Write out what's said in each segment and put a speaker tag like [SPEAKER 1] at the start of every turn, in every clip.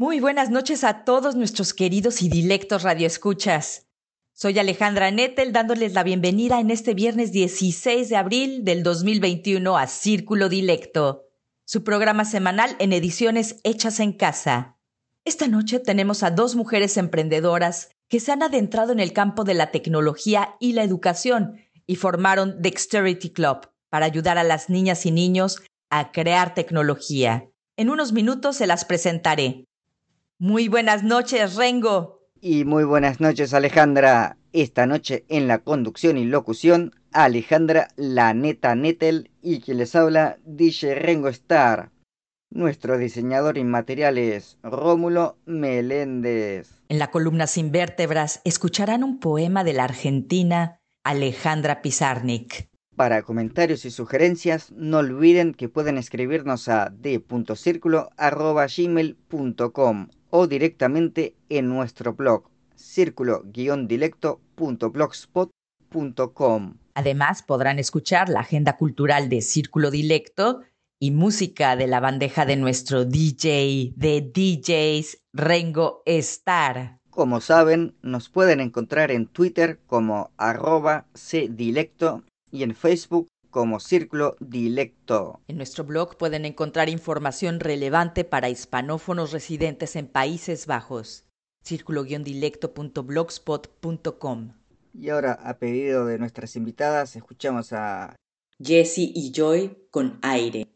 [SPEAKER 1] Muy buenas noches a todos nuestros queridos y dilectos radioescuchas. Soy Alejandra Nettel dándoles la bienvenida en este viernes 16 de abril del 2021 a Círculo Dilecto, su programa semanal en ediciones hechas en casa. Esta noche tenemos a dos mujeres emprendedoras que se han adentrado en el campo de la tecnología y la educación y formaron Dexterity Club para ayudar a las niñas y niños a crear tecnología. En unos minutos se las presentaré. Muy buenas noches, Rengo.
[SPEAKER 2] Y muy buenas noches, Alejandra. Esta noche en la conducción y locución, Alejandra La Neta Nettel y quien les habla, DJ Rengo Star. Nuestro diseñador inmaterial es Rómulo Meléndez.
[SPEAKER 1] En la columna Sin Vértebras escucharán un poema de la argentina Alejandra Pizarnik.
[SPEAKER 2] Para comentarios y sugerencias, no olviden que pueden escribirnos a d.circulo.gmail.com o directamente en nuestro blog círculo-dilecto.blogspot.com.
[SPEAKER 1] Además, podrán escuchar la agenda cultural de Círculo Dilecto y música de la bandeja de nuestro DJ de DJs Rengo Star.
[SPEAKER 2] Como saben, nos pueden encontrar en Twitter como arroba cdilecto y en Facebook como Círculo Dilecto.
[SPEAKER 1] En nuestro blog pueden encontrar información relevante para hispanófonos residentes en Países Bajos. círculo-dilecto.blogspot.com.
[SPEAKER 2] Y ahora, a pedido de nuestras invitadas, escuchamos a
[SPEAKER 1] Jessie y Joy con aire.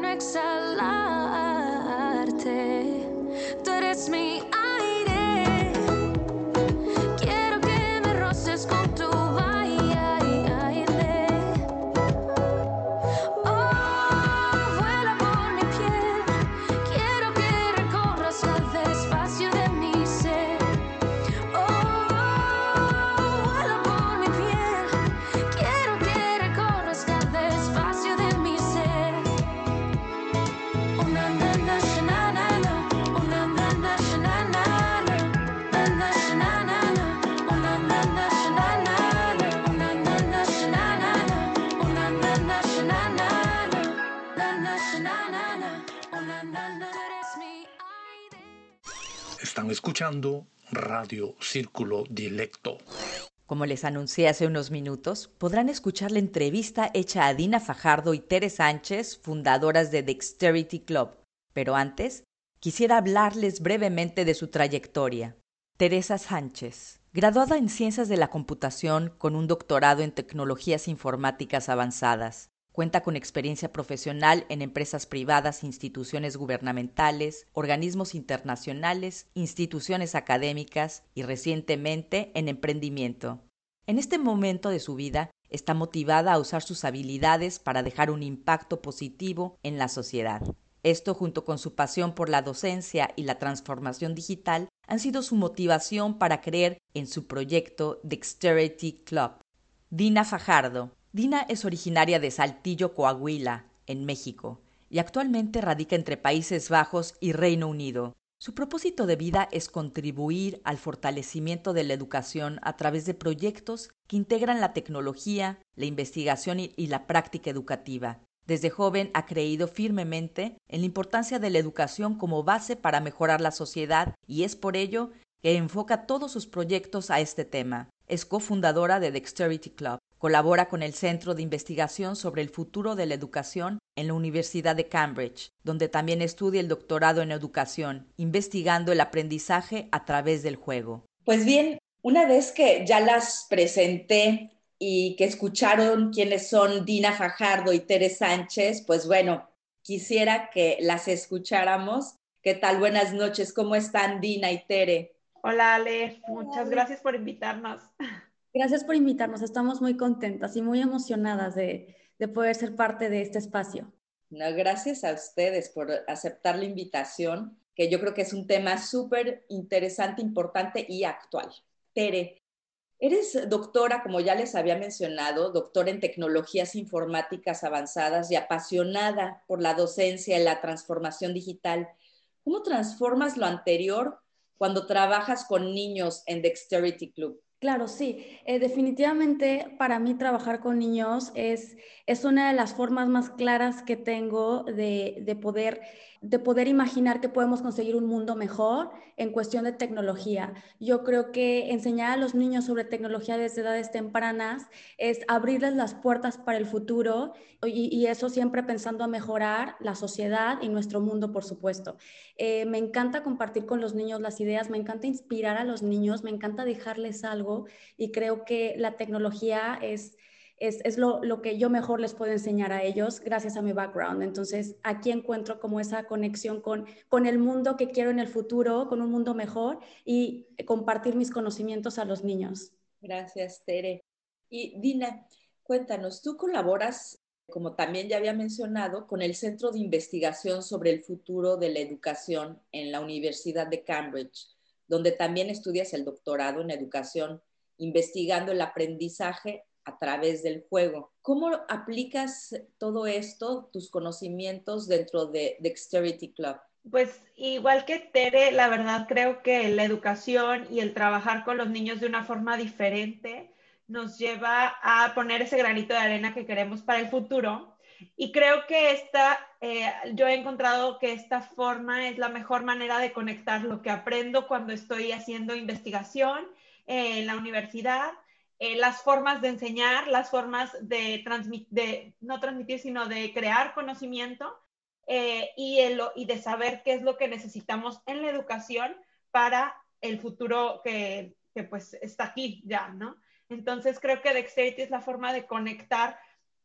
[SPEAKER 3] No exhalarte.
[SPEAKER 4] Escuchando Radio Círculo Dilecto.
[SPEAKER 1] Como les anuncié hace unos minutos, podrán escuchar la entrevista hecha a Dina Fajardo y Tere Sánchez, fundadoras de Dexterity Club. Pero antes, quisiera hablarles brevemente de su trayectoria. Teresa Sánchez, graduada en Ciencias de la Computación con un doctorado en Tecnologías Informáticas Avanzadas. Cuenta con experiencia profesional en empresas privadas, instituciones gubernamentales, organismos internacionales, instituciones académicas y recientemente en emprendimiento. En este momento de su vida está motivada a usar sus habilidades para dejar un impacto positivo en la sociedad. Esto, junto con su pasión por la docencia y la transformación digital, han sido su motivación para creer en su proyecto Dexterity Club. Dina Fajardo. Dina es originaria de Saltillo, Coahuila, en México, y actualmente radica entre Países Bajos y Reino Unido. Su propósito de vida es contribuir al fortalecimiento de la educación a través de proyectos que integran la tecnología, la investigación y, la práctica educativa. Desde joven ha creído firmemente en la importancia de la educación como base para mejorar la sociedad y es por ello que enfoca todos sus proyectos a este tema. Es cofundadora de Dexterity Club. Colabora con el Centro de Investigación sobre el Futuro de la Educación en la Universidad de Cambridge, donde también estudia el doctorado en educación, investigando el aprendizaje a través del juego.
[SPEAKER 5] Pues bien, una vez que ya las presenté y que escucharon quiénes son Dina Fajardo y Tere Sánchez, pues bueno, quisiera que las escucháramos. ¿Qué tal? Buenas noches. ¿Cómo están Dina y Tere?
[SPEAKER 6] Hola Ale, muchas gracias por invitarnos.
[SPEAKER 7] Gracias por invitarnos. Estamos muy contentas y muy emocionadas de, de poder ser parte de este espacio.
[SPEAKER 5] No, gracias a ustedes por aceptar la invitación, que yo creo que es un tema súper interesante, importante y actual. Tere, Eres doctora, como ya les había mencionado, doctora en tecnologías informáticas avanzadas y apasionada por la docencia y la transformación digital. ¿Cómo transformas lo anterior cuando trabajas con niños en Dexterity Club?
[SPEAKER 7] Claro, sí. Eh, definitivamente para mí trabajar con niños es, es una de las formas más claras que tengo de, de poder de poder imaginar que podemos conseguir un mundo mejor en cuestión de tecnología. Yo creo que enseñar a los niños sobre tecnología desde edades tempranas es abrirles las puertas para el futuro y, eso siempre pensando a mejorar la sociedad y nuestro mundo, por supuesto. Eh, me encanta compartir con los niños las ideas, me encanta inspirar a los niños, me encanta dejarles algo y creo que la tecnología es es, lo, que yo mejor les puedo enseñar a ellos gracias a mi background. Entonces, aquí encuentro como esa conexión con, con el mundo que quiero en el futuro, con un mundo mejor y compartir mis conocimientos a los niños.
[SPEAKER 5] Gracias, Tere. Y Dina, cuéntanos, tú colaboras, como también ya había mencionado, con el Centro de Investigación sobre el Futuro de la Educación en la Universidad de Cambridge, donde también estudias el doctorado en educación, investigando el aprendizaje a través del juego. ¿Cómo aplicas todo esto, tus conocimientos dentro de Dexterity Club?
[SPEAKER 6] Pues igual que Tere, la verdad creo que la educación y el trabajar con los niños de una forma diferente nos lleva a poner ese granito de arena que queremos para el futuro. Y creo que esta, eh, yo he encontrado que esta forma es la mejor manera de conectar lo que aprendo cuando estoy haciendo investigación en la universidad eh, las formas de enseñar, las formas de, de no transmitir, sino de crear conocimiento eh, y, y de saber qué es lo que necesitamos en la educación para el futuro que, que pues está aquí ya, ¿no? Entonces creo que Dexterity es la forma de conectar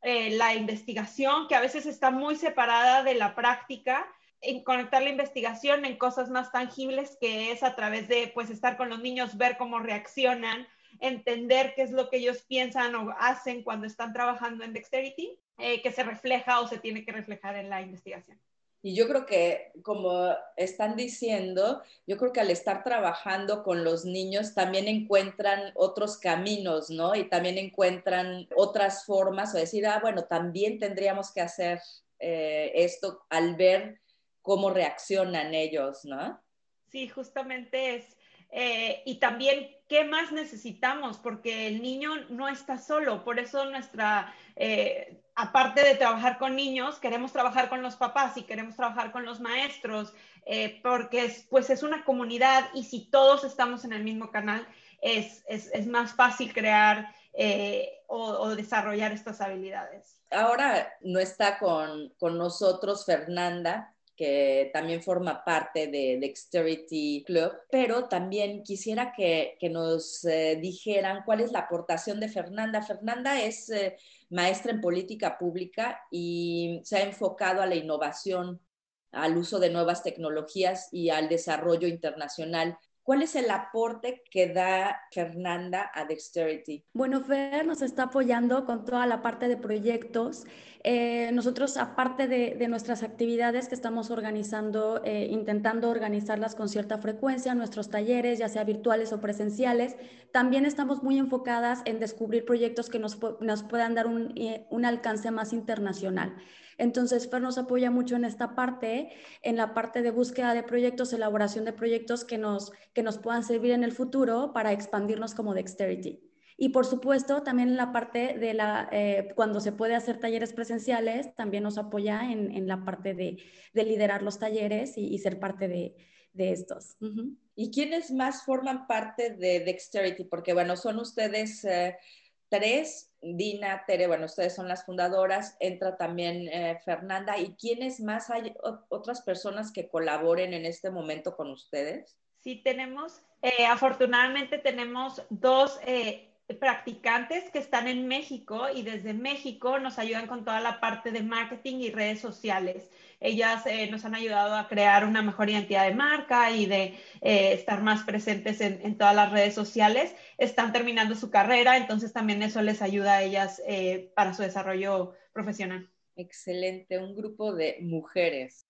[SPEAKER 6] eh, la investigación, que a veces está muy separada de la práctica, en conectar la investigación en cosas más tangibles, que es a través de pues estar con los niños, ver cómo reaccionan, entender qué es lo que ellos piensan o hacen cuando están trabajando en Dexterity, eh, que se refleja o se tiene que reflejar en la investigación.
[SPEAKER 5] Y yo creo que, como están diciendo, yo creo que al estar trabajando con los niños también encuentran otros caminos, ¿no? Y también encuentran otras formas o decir, ah, bueno, también tendríamos que hacer eh, esto al ver cómo reaccionan ellos, ¿no?
[SPEAKER 6] Sí, justamente es eh, y también, ¿qué más necesitamos? Porque el niño no está solo, por eso nuestra, eh, aparte de trabajar con niños, queremos trabajar con los papás y queremos trabajar con los maestros, eh, porque es, pues es una comunidad y si todos estamos en el mismo canal, es, es, es más fácil crear o, o, desarrollar estas habilidades.
[SPEAKER 5] Ahora no está con, con nosotros Fernanda, que también forma parte de Dexterity Club, pero también quisiera que, nos eh, dijeran cuál es la aportación de Fernanda. Fernanda es eh, maestra en política pública y se ha enfocado a la innovación, al uso de nuevas tecnologías y al desarrollo internacional. ¿Cuál es el aporte que da Fernanda a Dexterity?
[SPEAKER 7] Bueno, Fer nos está apoyando con toda la parte de proyectos. Eh, nosotros, aparte de, nuestras actividades que estamos organizando, eh, intentando organizarlas con cierta frecuencia, nuestros talleres, ya sea virtuales o presenciales, también estamos muy enfocadas en descubrir proyectos que nos, puedan dar eh, un alcance más internacional. Entonces, Fer nos apoya mucho en esta parte, en la parte de búsqueda de proyectos, elaboración de proyectos que nos, que nos puedan servir en el futuro para expandirnos como Dexterity. Y por supuesto, también en la parte de la, eh, cuando se puede hacer talleres presenciales, también nos apoya en, en la parte de, de, liderar los talleres y, ser parte de, de estos.
[SPEAKER 5] ¿Y quiénes más forman parte de Dexterity? Porque, bueno, son ustedes eh, tres, Dina, Tere, bueno, ustedes son las fundadoras, entra también eh, Fernanda. ¿Y quiénes más hay otras personas que colaboren en este momento con ustedes?
[SPEAKER 6] Sí, tenemos, eh, afortunadamente tenemos dos eh, practicantes que están en México y desde México nos ayudan con toda la parte de marketing y redes sociales. Ellas eh, nos han ayudado a crear una mejor identidad de marca y de eh, estar más presentes en, en, todas las redes sociales. Están terminando su carrera, entonces también eso les ayuda a ellas eh, para su desarrollo profesional.
[SPEAKER 5] Excelente, un grupo de mujeres.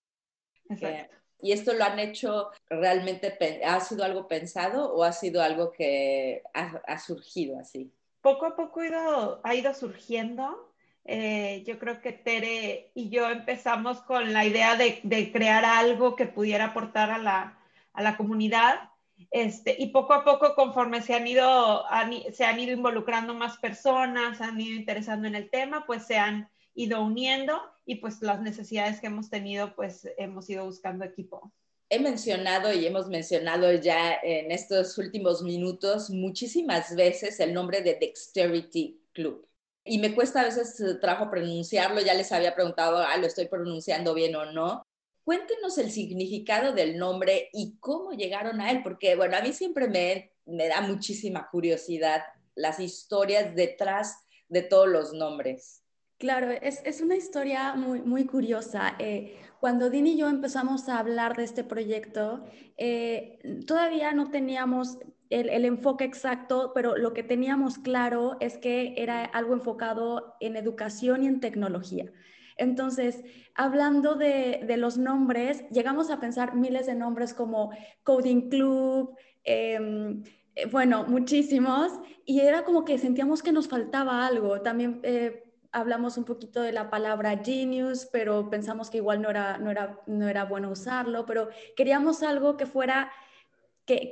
[SPEAKER 6] Exacto.
[SPEAKER 5] ¿Y esto lo han hecho realmente, ha sido algo pensado o ha sido algo que ha, ha surgido así?
[SPEAKER 6] Poco a poco ha ido, ha ido surgiendo. Eh, yo creo que Tere y yo empezamos con la idea de, de crear algo que pudiera aportar a la, a la comunidad. Este, y poco a poco, conforme se han, ido, se han ido involucrando más personas, han ido interesando en el tema, pues se han ido uniendo y pues las necesidades que hemos tenido, pues hemos ido buscando equipo.
[SPEAKER 5] He mencionado y hemos mencionado ya en estos últimos minutos muchísimas veces el nombre de Dexterity Club. Y me cuesta a veces trabajo pronunciarlo, ya les había preguntado, ah, lo estoy pronunciando bien o no. Cuéntenos el significado del nombre y cómo llegaron a él, porque bueno, a mí siempre me, me da muchísima curiosidad las historias detrás de todos los nombres.
[SPEAKER 7] Claro, es, es, una historia muy, muy curiosa. Eh, cuando Dini y yo empezamos a hablar de este proyecto, eh, todavía no teníamos el, el, enfoque exacto, pero lo que teníamos claro es que era algo enfocado en educación y en tecnología. Entonces, hablando de, de los nombres, llegamos a pensar miles de nombres como Coding Club, eh, bueno, muchísimos, y era como que sentíamos que nos faltaba algo. También eh, hablamos un poquito de la palabra genius, pero pensamos que igual no era, no era, no era bueno usarlo, pero queríamos algo que fuera, que,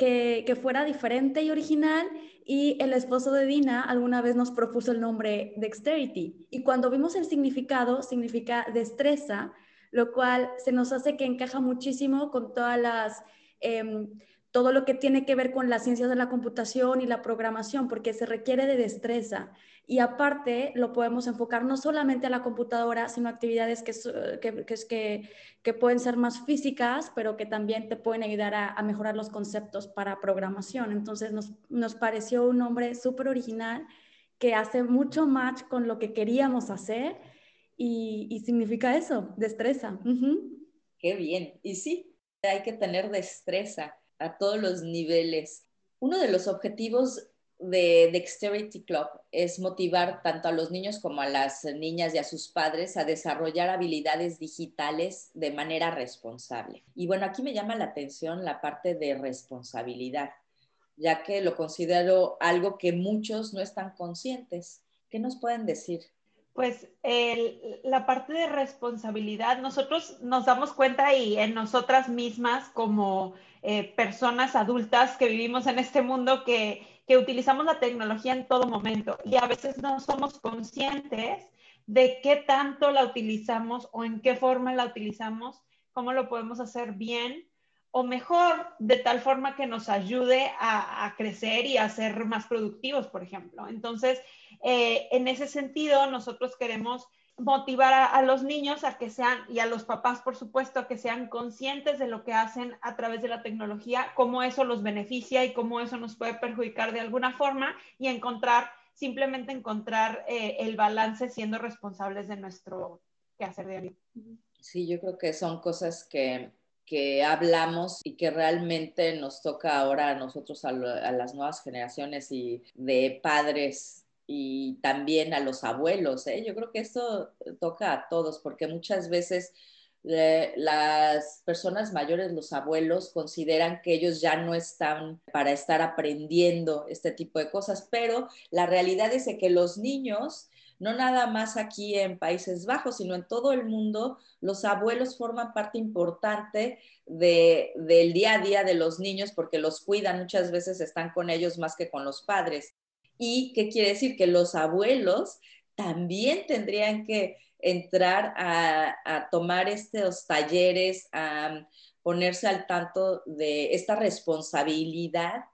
[SPEAKER 7] que, fuera diferente y original. Y el esposo de Dina alguna vez nos propuso el nombre Dexterity. Y cuando vimos el significado, significa destreza, lo cual se nos hace que encaja muchísimo con todas las... Eh, todo lo que tiene que ver con las ciencias de la computación y la programación, porque se requiere de destreza. Y aparte lo podemos enfocar no solamente a la computadora, sino actividades que, que, que, que pueden ser más físicas, pero que también te pueden ayudar a, a mejorar los conceptos para programación. Entonces nos, nos pareció un nombre súper original que hace mucho match con lo que queríamos hacer y, y significa eso, destreza. Uh -huh.
[SPEAKER 5] Qué bien. Y sí, hay que tener destreza a todos los niveles. Uno de los objetivos de Dexterity Club es motivar tanto a los niños como a las niñas y a sus padres a desarrollar habilidades digitales de manera responsable. Y bueno, aquí me llama la atención la parte de responsabilidad, ya que lo considero algo que muchos no están conscientes. ¿Qué nos pueden decir?
[SPEAKER 6] Pues la parte de responsabilidad, nosotros nos damos cuenta y en nosotras mismas como eh, personas adultas que vivimos en este mundo que, que utilizamos la tecnología en todo momento y a veces no somos conscientes de qué tanto la utilizamos o en qué forma la utilizamos, cómo lo podemos hacer bien o mejor, de tal forma que nos ayude a, a crecer y a ser más productivos, por ejemplo. Entonces, eh, en ese sentido, nosotros queremos motivar a, a, los niños a que sean, y a los papás, por supuesto, a que sean conscientes de lo que hacen a través de la tecnología, cómo eso los beneficia y cómo eso nos puede perjudicar de alguna forma y encontrar, simplemente encontrar eh, el balance siendo responsables de nuestro quehacer diario.
[SPEAKER 5] Sí, yo creo que son cosas que que hablamos y que realmente nos toca ahora a nosotros, a, las nuevas generaciones y de padres y también a los abuelos. ¿eh? Yo creo que esto toca a todos porque muchas veces eh, las personas mayores, los abuelos, consideran que ellos ya no están para estar aprendiendo este tipo de cosas, pero la realidad es que los niños no nada más aquí en Países Bajos, sino en todo el mundo, los abuelos forman parte importante del día a día de los niños porque los cuidan, muchas veces están con ellos más que con los padres. ¿Y qué quiere decir? Que los abuelos también tendrían que entrar a, tomar estos talleres, a ponerse al tanto de esta responsabilidad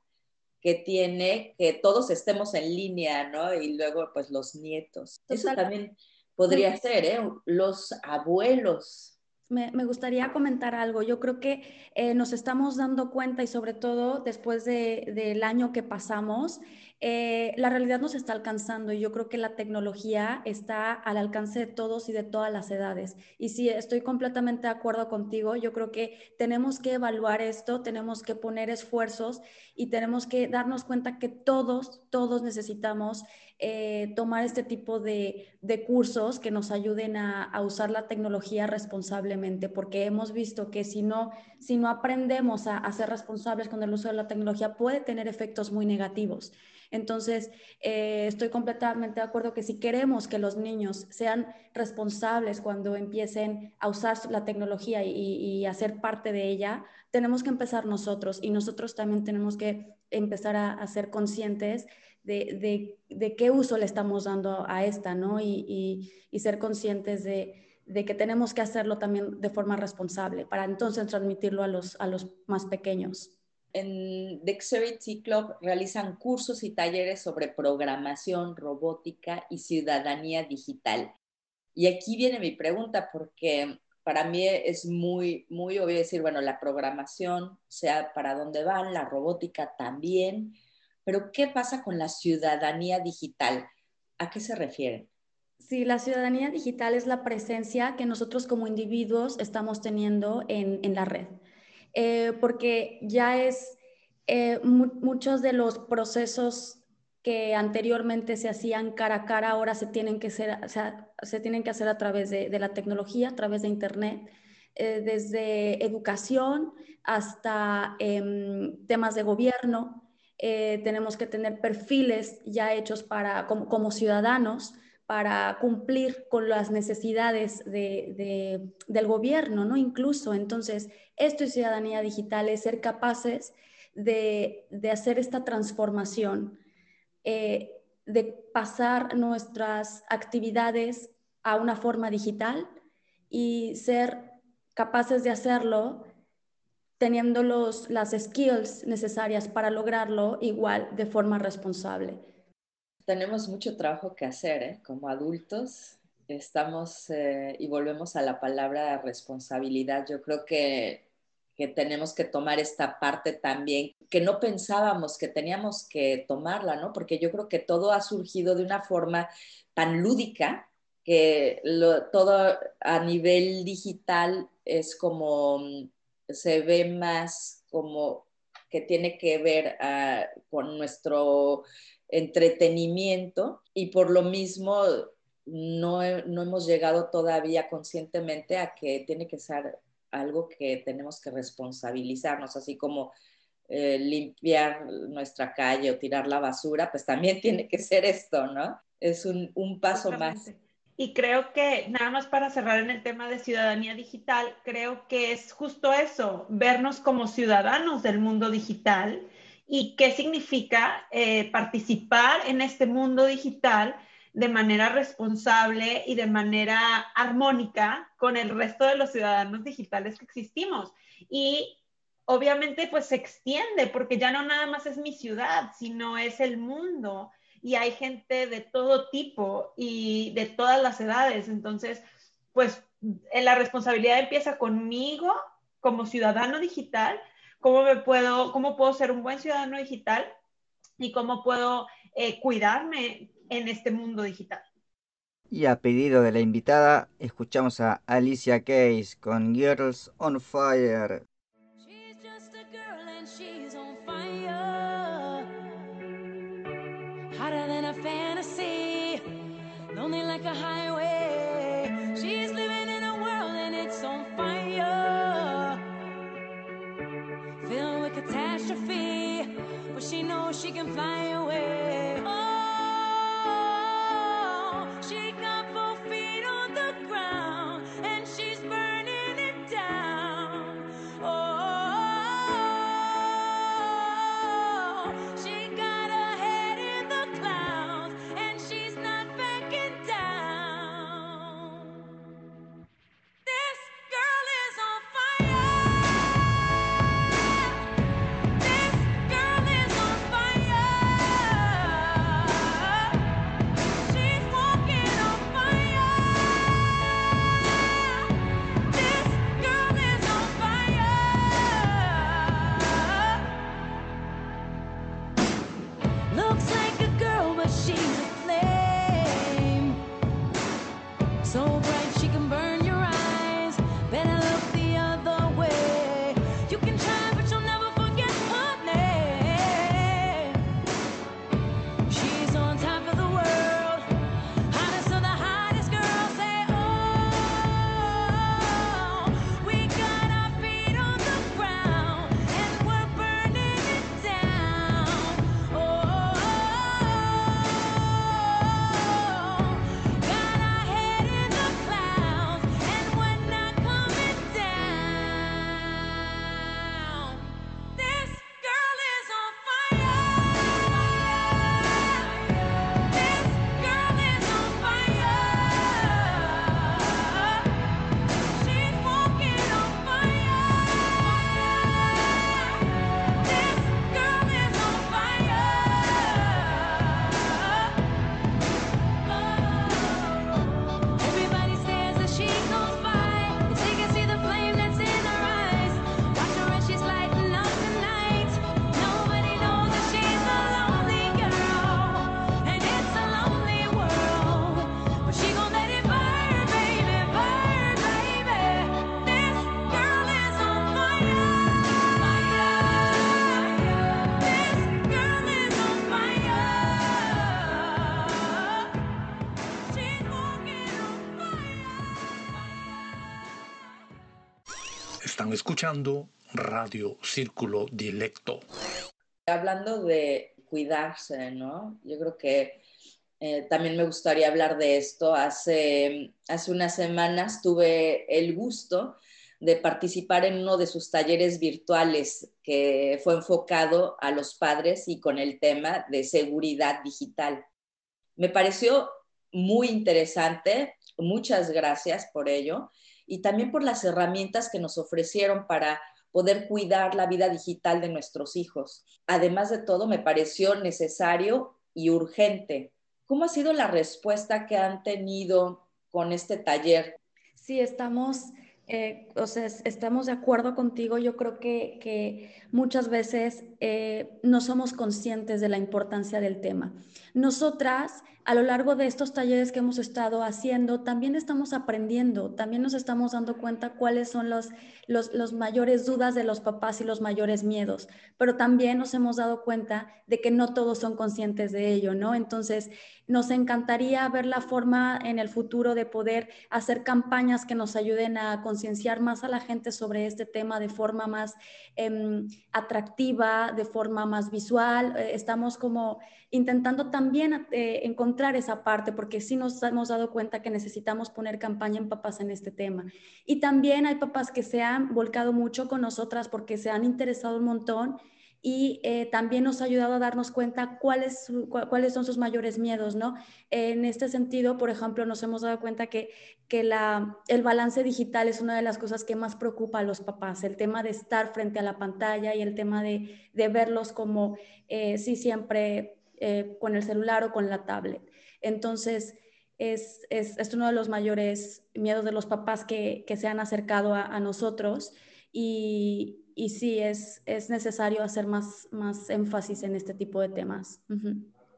[SPEAKER 5] que tiene que todos estemos en línea, ¿no? Y luego, pues, los nietos. Eso también podría ser, ¿eh? Los abuelos.
[SPEAKER 7] Me, gustaría comentar algo. Yo creo que eh, nos estamos dando cuenta y sobre todo después del año que pasamos, eh, la realidad nos está alcanzando y yo creo que la tecnología está al alcance de todos y de todas las edades. Y sí, estoy completamente de acuerdo contigo. Yo creo que tenemos que evaluar esto, tenemos que poner esfuerzos y tenemos que darnos cuenta que todos, todos necesitamos eh, tomar este tipo de, cursos que nos ayuden a, usar la tecnología responsablemente, porque hemos visto que si no, si no aprendemos a, a ser responsables con el uso de la tecnología, puede tener efectos muy negativos. Entonces, eh, estoy completamente de acuerdo que si queremos que los niños sean responsables cuando empiecen a usar la tecnología y, a ser parte de ella, tenemos que empezar nosotros y nosotros también tenemos que empezar a, ser conscientes de, qué uso le estamos dando a esta, ¿no? Y, ser conscientes de, que tenemos que hacerlo también de forma responsable para entonces transmitirlo a los más pequeños
[SPEAKER 5] en Dexterity Club realizan cursos y talleres sobre programación, robótica y ciudadanía digital. Y aquí viene mi pregunta porque para mí es muy, muy obvio decir, bueno, la programación, sea para dónde van, la robótica también, pero ¿qué pasa con la ciudadanía digital? ¿A qué se refieren?
[SPEAKER 7] Sí, la ciudadanía digital es la presencia que nosotros como individuos estamos teniendo en, en la red. Eh, porque ya es eh, muchos de los procesos que anteriormente se hacían cara a cara, ahora se tienen que, ser, se tienen que hacer a través de, la tecnología, a través de Internet, eh, desde educación hasta em, temas de gobierno. tenemos que tener perfiles ya hechos para, como ciudadanos para cumplir con las necesidades del gobierno, ¿no? Incluso, entonces, esto es ciudadanía digital, es ser capaces de, hacer esta transformación, eh, de pasar nuestras actividades a una forma digital y ser capaces de hacerlo teniendo los, las skills necesarias para lograrlo igual de forma responsable
[SPEAKER 5] tenemos mucho trabajo que hacer ¿eh? como adultos. Estamos, eh, y volvemos a la palabra responsabilidad, yo creo que, que tenemos que tomar esta parte también, que no pensábamos que teníamos que tomarla, ¿no? Porque yo creo que todo ha surgido de una forma tan lúdica que todo a nivel digital es como, se ve más como que tiene que ver ah, con nuestro entretenimiento y por lo mismo no, hemos llegado todavía conscientemente a que tiene que ser algo que tenemos que responsabilizarnos, así como eh, limpiar nuestra calle o tirar la basura, pues también tiene que ser esto, ¿no? Es un, un paso más.
[SPEAKER 6] Y creo que, nada más para cerrar en el tema de ciudadanía digital, creo que es justo eso, vernos como ciudadanos del mundo digital y qué significa eh, participar en este mundo digital de manera responsable y de manera armónica con el resto de los ciudadanos digitales que existimos. Y obviamente pues se extiende porque ya no nada más es mi ciudad, sino es el mundo y hay gente de todo tipo y de todas las edades. Entonces, pues la responsabilidad empieza conmigo como ciudadano digital, cómo me puedo, cómo puedo ser un buen ciudadano digital y cómo puedo eh, cuidarme en este mundo digital.
[SPEAKER 2] Y a pedido de la invitada, escuchamos a Alicia Keys con Girls on Fire.
[SPEAKER 8] She's just a girl and she's on fire. Hotter than a fantasy, lonely like a highway. She knows she can fly away.
[SPEAKER 9] Escuchando Radio Círculo Dilecto.
[SPEAKER 5] Hablando de cuidarse, ¿no? Yo creo que eh, también me gustaría hablar de esto. Hace, hace unas semanas tuve el gusto de participar en uno de sus talleres virtuales que fue enfocado a los padres y con el tema de seguridad digital. Me pareció muy interesante, muchas gracias por ello y también por las herramientas que nos ofrecieron para poder cuidar la vida digital de nuestros hijos. Además de todo, me pareció necesario y urgente. ¿Cómo ha sido la respuesta que han tenido con este taller?
[SPEAKER 7] Sí, estamos, eh, estamos de acuerdo contigo. Yo creo que, que muchas veces eh, no somos conscientes de la importancia del tema. Nosotras, a lo largo de estos talleres que hemos estado haciendo, también estamos aprendiendo, también nos estamos dando cuenta cuáles son los, los, los mayores dudas de los papás y los mayores miedos, pero también nos hemos dado cuenta de que no todos son conscientes de ello, ¿no? Entonces, nos encantaría ver la forma en el futuro de poder hacer campañas que nos ayuden a concienciar más a la gente sobre este tema de forma más em, atractiva, de forma más visual. Eh, estamos como intentando también eh, encontrar esa parte, porque sí nos hemos dado cuenta que necesitamos poner campaña en papás en este tema. Y también hay papás que se han volcado mucho con nosotras porque se han interesado un montón y eh, también nos ha ayudado a darnos cuenta cuáles, cuáles son sus mayores miedos, ¿no? En este sentido, por ejemplo, nos hemos dado cuenta que, que la, el balance digital es una de las cosas que más preocupa a los papás, el tema de estar frente a la pantalla y el tema de, de verlos como, eh, sí, siempre eh, con el celular o con la tablet. Entonces, es, es, es uno de los mayores miedos de los papás que, que se han acercado a, a nosotros y, y sí, es, es necesario hacer más, más énfasis en este tipo de temas. Ujú.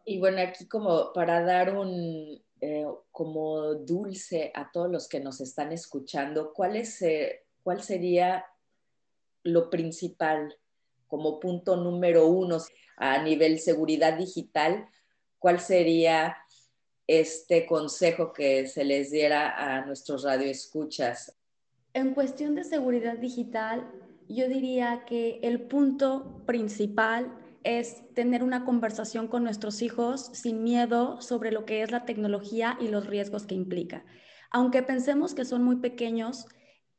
[SPEAKER 5] Y bueno, aquí como para dar un, eh, como dulce a todos los que nos están escuchando, ¿cuál, es, eh, ¿cuál sería lo principal como punto número uno a nivel seguridad digital? ¿Cuál sería este consejo que se les diera a nuestros radioescuchas?
[SPEAKER 7] En cuestión de seguridad digital, yo diría que el punto principal es tener una conversación con nuestros hijos sin miedo sobre lo que es la tecnología y los riesgos que implica. Aunque pensemos que son muy pequeños,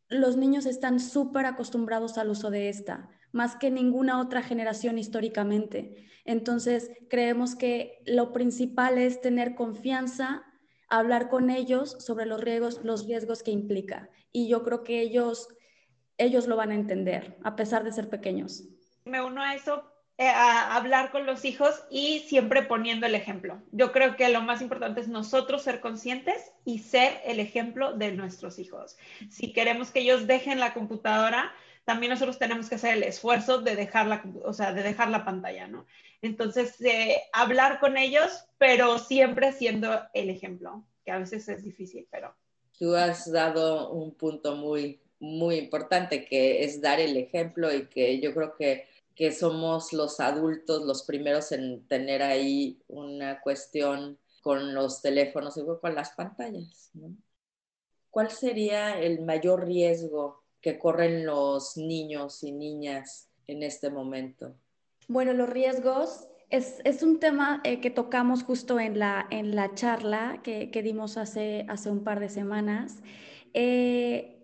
[SPEAKER 7] los niños están súper acostumbrados al uso de esta, más que ninguna otra generación históricamente. Entonces, creemos que lo principal es tener confianza, hablar con ellos sobre los riesgos, los riesgos que implica. Y yo creo que ellos, ellos lo van a entender, a pesar de ser pequeños.
[SPEAKER 6] Me uno a eso eh, a hablar con los hijos y siempre poniendo el ejemplo. Yo creo que lo más importante es nosotros ser conscientes y ser el ejemplo de nuestros hijos. Si queremos que ellos dejen la computadora, también nosotros tenemos que hacer el esfuerzo de dejar la, o sea, de dejar la pantalla, ¿no? Entonces, eh, hablar con ellos, pero siempre siendo el ejemplo, que a veces es difícil, pero...
[SPEAKER 5] Tú has dado un punto muy, muy importante, que es dar el ejemplo y que yo creo que que somos los adultos los primeros en tener ahí una cuestión con los teléfonos y con las pantallas. ¿Cuál sería el mayor riesgo que corren los niños y niñas en este momento?
[SPEAKER 7] Bueno, los riesgos es, es un tema eh, que tocamos justo en la, en la charla que, que dimos hace, hace un par de semanas. Eh,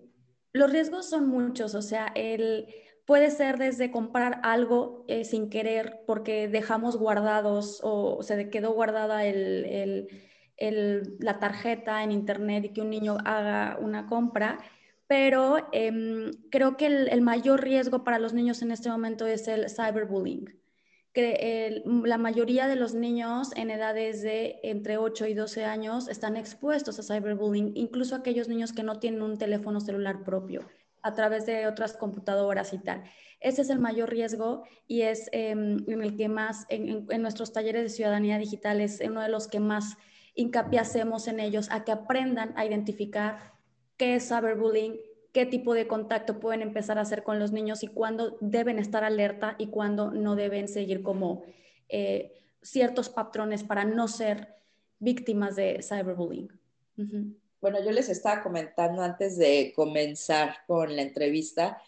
[SPEAKER 7] los riesgos son muchos, o sea, el Puede ser desde comprar algo eh, sin querer porque dejamos guardados o se quedó guardada el, la tarjeta en internet y que un niño haga una compra. Pero em, creo que el, mayor riesgo para los niños en este momento es el cyberbullying. Que la mayoría de los niños en edades de entre 8 y 12 años están expuestos a cyberbullying, incluso aquellos niños que no tienen un teléfono celular propio a través de otras computadoras y tal. Ese es el mayor riesgo y es em, en el que más, en, nuestros talleres de ciudadanía digital, es uno de los que más hincapié hacemos en ellos, a que aprendan a identificar qué es cyberbullying, qué tipo de contacto pueden empezar a hacer con los niños y cuándo deben estar alerta y cuándo no deben seguir como eh, ciertos patrones para no ser víctimas de cyberbullying.
[SPEAKER 5] Bueno, yo les estaba comentando antes de comenzar con la entrevista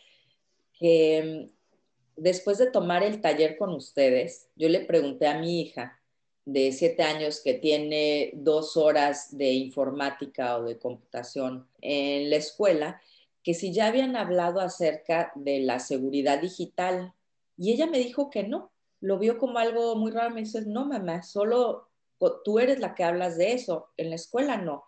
[SPEAKER 5] que mm, después de tomar el taller con ustedes, yo le pregunté a mi hija de siete años que tiene dos horas de informática o de computación en la escuela, que si ya habían hablado acerca de la seguridad digital. Y ella me dijo que no, lo vio como algo muy raro. Me dice, no, mamá, solo tú eres la que hablas de eso, en la escuela no.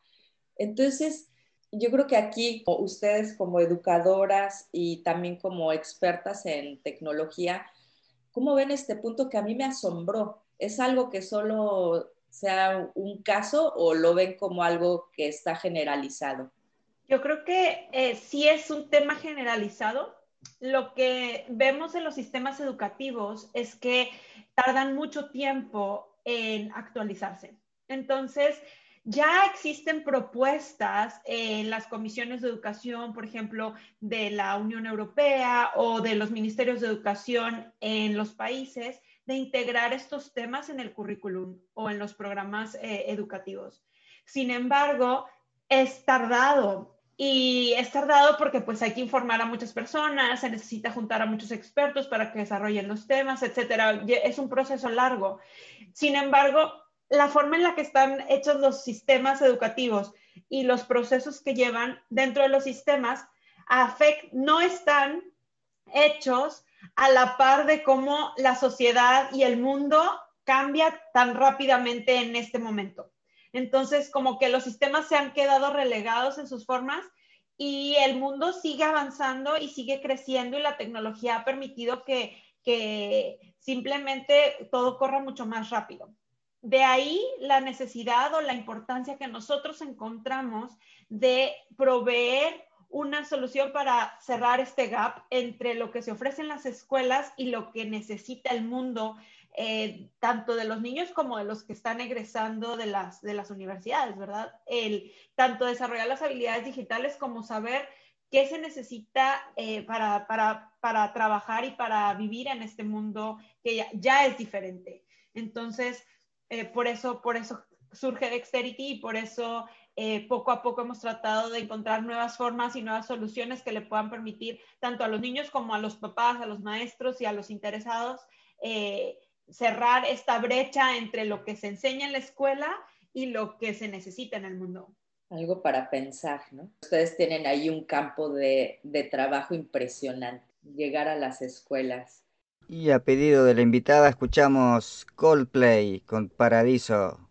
[SPEAKER 5] Entonces, yo creo que aquí ustedes como educadoras y también como expertas en tecnología, ¿cómo ven este punto que a mí me asombró? ¿Es algo que solo sea un caso o lo ven como algo que está generalizado?
[SPEAKER 6] Yo creo que eh, sí es un tema generalizado. Lo que vemos en los sistemas educativos es que tardan mucho tiempo en actualizarse. Entonces, ya existen propuestas en las comisiones de educación, por ejemplo, de la Unión Europea o de los ministerios de educación en los países, de integrar estos temas en el currículum o en los programas eh, educativos. Sin embargo, es tardado y es tardado porque pues hay que informar a muchas personas, se necesita juntar a muchos expertos para que desarrollen los temas, etcétera. Es un proceso largo. Sin embargo, la forma en la que están hechos los sistemas educativos y los procesos que llevan dentro de los sistemas no están hechos a la par de cómo la sociedad y el mundo cambia tan rápidamente en este momento. Entonces, como que los sistemas se han quedado relegados en sus formas y el mundo sigue avanzando y sigue creciendo y la tecnología ha permitido que, simplemente todo corra mucho más rápido. De ahí la necesidad o la importancia que nosotros encontramos de proveer una solución para cerrar este gap entre lo que se ofrece en las escuelas y lo que necesita el mundo eh, tanto de los niños como de los que están egresando de las, de las universidades, ¿verdad? El, tanto desarrollar las habilidades digitales como saber qué se necesita eh, para, para, para, trabajar y para vivir en este mundo que ya, es diferente. Entonces, eh, por, eso, por eso surge Dexterity y por eso eh, poco a poco hemos tratado de encontrar nuevas formas y nuevas soluciones que le puedan permitir tanto a los niños como a los papás, a los maestros y a los interesados cerrar esta brecha entre lo que se enseña en la escuela y lo que se necesita en el mundo.
[SPEAKER 5] Algo para pensar, ¿no? Ustedes tienen ahí un campo de, de trabajo impresionante, llegar a las escuelas.
[SPEAKER 9] Y a pedido de la invitada escuchamos Coldplay con Paradiso.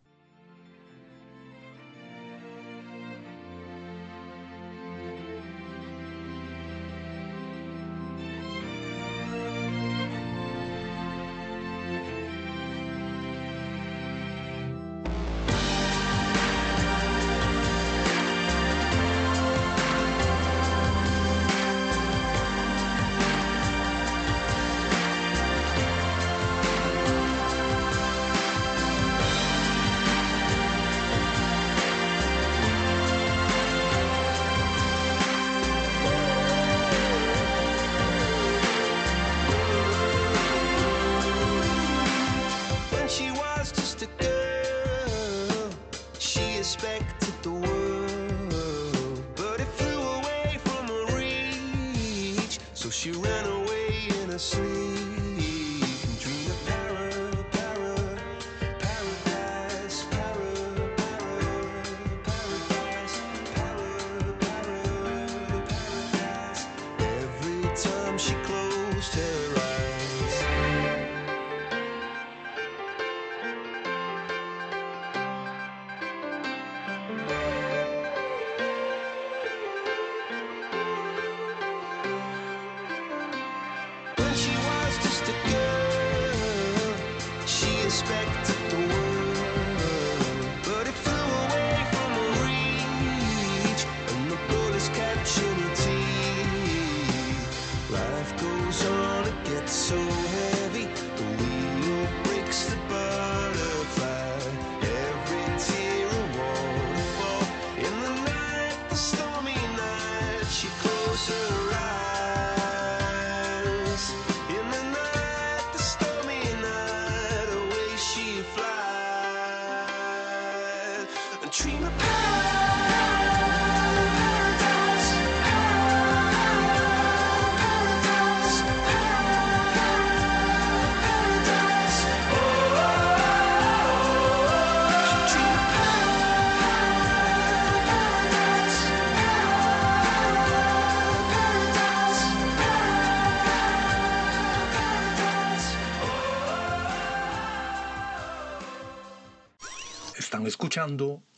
[SPEAKER 4] closer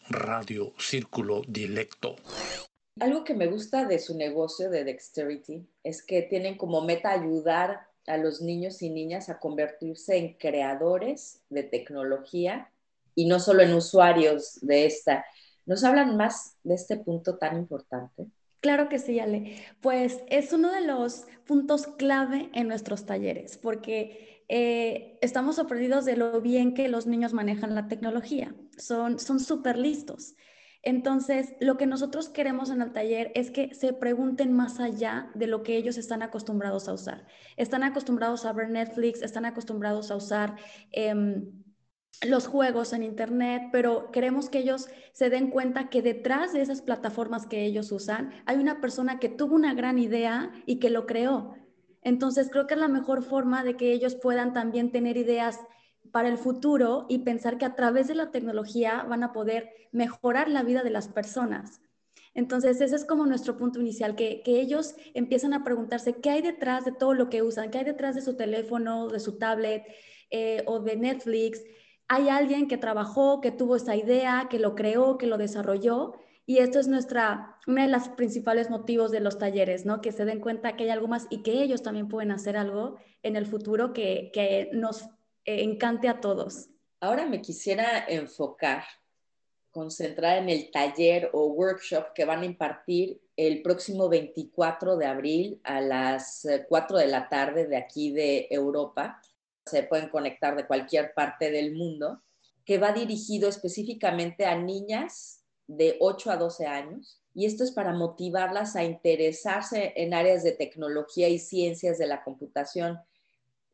[SPEAKER 4] Radio Círculo Dilecto.
[SPEAKER 5] Algo que me gusta de su negocio de Dexterity es que tienen como meta ayudar a los niños y niñas a convertirse en creadores de tecnología y no solo en usuarios de esta. ¿Nos hablan más de este punto tan importante?
[SPEAKER 7] Claro que sí, Ale. Pues es uno de los puntos clave en nuestros talleres, porque eh, estamos sorprendidos de lo bien que los niños manejan la tecnología. Son súper listos. Entonces, lo que nosotros queremos en el taller es que se pregunten más allá de lo que ellos están acostumbrados a usar. Están acostumbrados a ver Netflix, están acostumbrados a usar em, los juegos en Internet, pero queremos que ellos se den cuenta que detrás de esas plataformas que ellos usan hay una persona que tuvo una gran idea y que lo creó. Entonces, creo que es la mejor forma de que ellos puedan también tener ideas para el futuro y pensar que a través de la tecnología van a poder mejorar la vida de las personas. Entonces, ese es como nuestro punto inicial, que, ellos empiezan a preguntarse qué hay detrás de todo lo que usan, qué hay detrás de su teléfono, de su tablet eh, o de Netflix. Hay alguien que trabajó, que tuvo esa idea, que lo creó, que lo desarrolló y esto es nuestra, uno de los principales motivos de los talleres, ¿no? Que se den cuenta que hay algo más y que ellos también pueden hacer algo en el futuro que, que nos eh, encante a todos.
[SPEAKER 5] Ahora me quisiera enfocar, concentrar en el taller o workshop que van a impartir el próximo 24 de abril a las 4 eh, de la tarde de aquí de Europa se pueden conectar de cualquier parte del mundo, que va dirigido específicamente a niñas de 8 a 12 años. Y esto es para motivarlas a interesarse en áreas de tecnología y ciencias de la computación,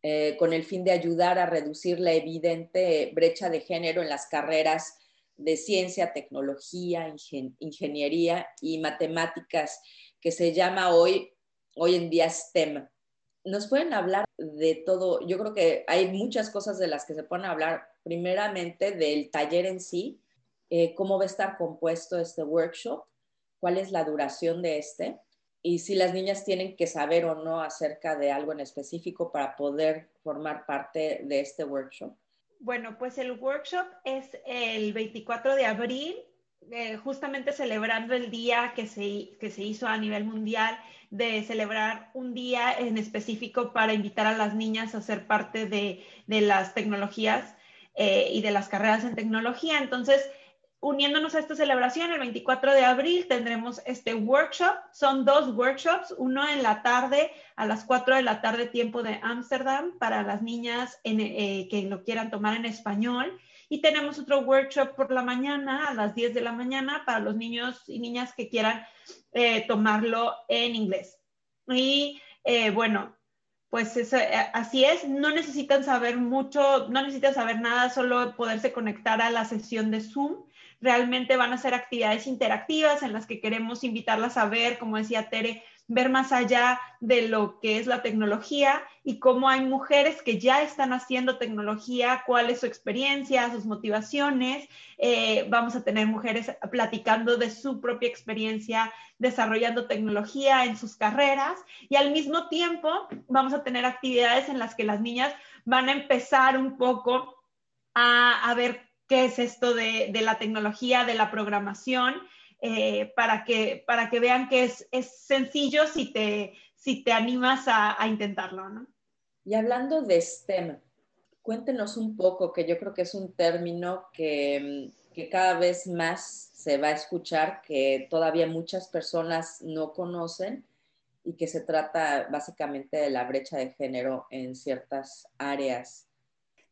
[SPEAKER 5] eh, con el fin de ayudar a reducir la evidente brecha de género en las carreras de ciencia, tecnología, ingeniería y matemáticas, que se llama hoy, hoy en día STEM. Nos pueden hablar de todo, yo creo que hay muchas cosas de las que se pueden hablar, primeramente del taller en sí, eh, cómo va a estar compuesto este workshop, cuál es la duración de este y si las niñas tienen que saber o no acerca de algo en específico para poder formar parte de este workshop.
[SPEAKER 6] Bueno, pues el workshop es el 24 de abril, eh, justamente celebrando el día que se, que se hizo a nivel mundial de celebrar un día en específico para invitar a las niñas a ser parte de, de las tecnologías eh, y de las carreras en tecnología. Entonces, uniéndonos a esta celebración, el 24 de abril tendremos este workshop. Son dos workshops, uno en la tarde, a las 4 de la tarde, tiempo de Ámsterdam, para las niñas eh, que lo quieran tomar en español. Y tenemos otro workshop por la mañana, a las 10 de la mañana, para los niños y niñas que quieran eh, tomarlo en inglés. Y eh, bueno, pues así es, no necesitan saber mucho, no necesitan saber nada, solo poderse conectar a la sesión de Zoom realmente van a ser actividades interactivas en las que queremos invitarlas a ver, como decía Tere, ver más allá de lo que es la tecnología y cómo hay mujeres que ya están haciendo tecnología, cuál es su experiencia, sus motivaciones. Eh, vamos a tener mujeres platicando de su propia experiencia desarrollando tecnología en sus carreras y al mismo tiempo vamos a tener actividades en las que las niñas van a empezar un poco a, a ver qué es esto de, la tecnología, de la programación, eh, para, que, para que vean que es, sencillo si te, si te animas a, intentarlo. ¿no?
[SPEAKER 5] Y hablando de STEM, cuéntenos un poco, que yo creo que es un término que, que cada vez más se va a escuchar, que todavía muchas personas no conocen y que se trata básicamente de la brecha de género en ciertas áreas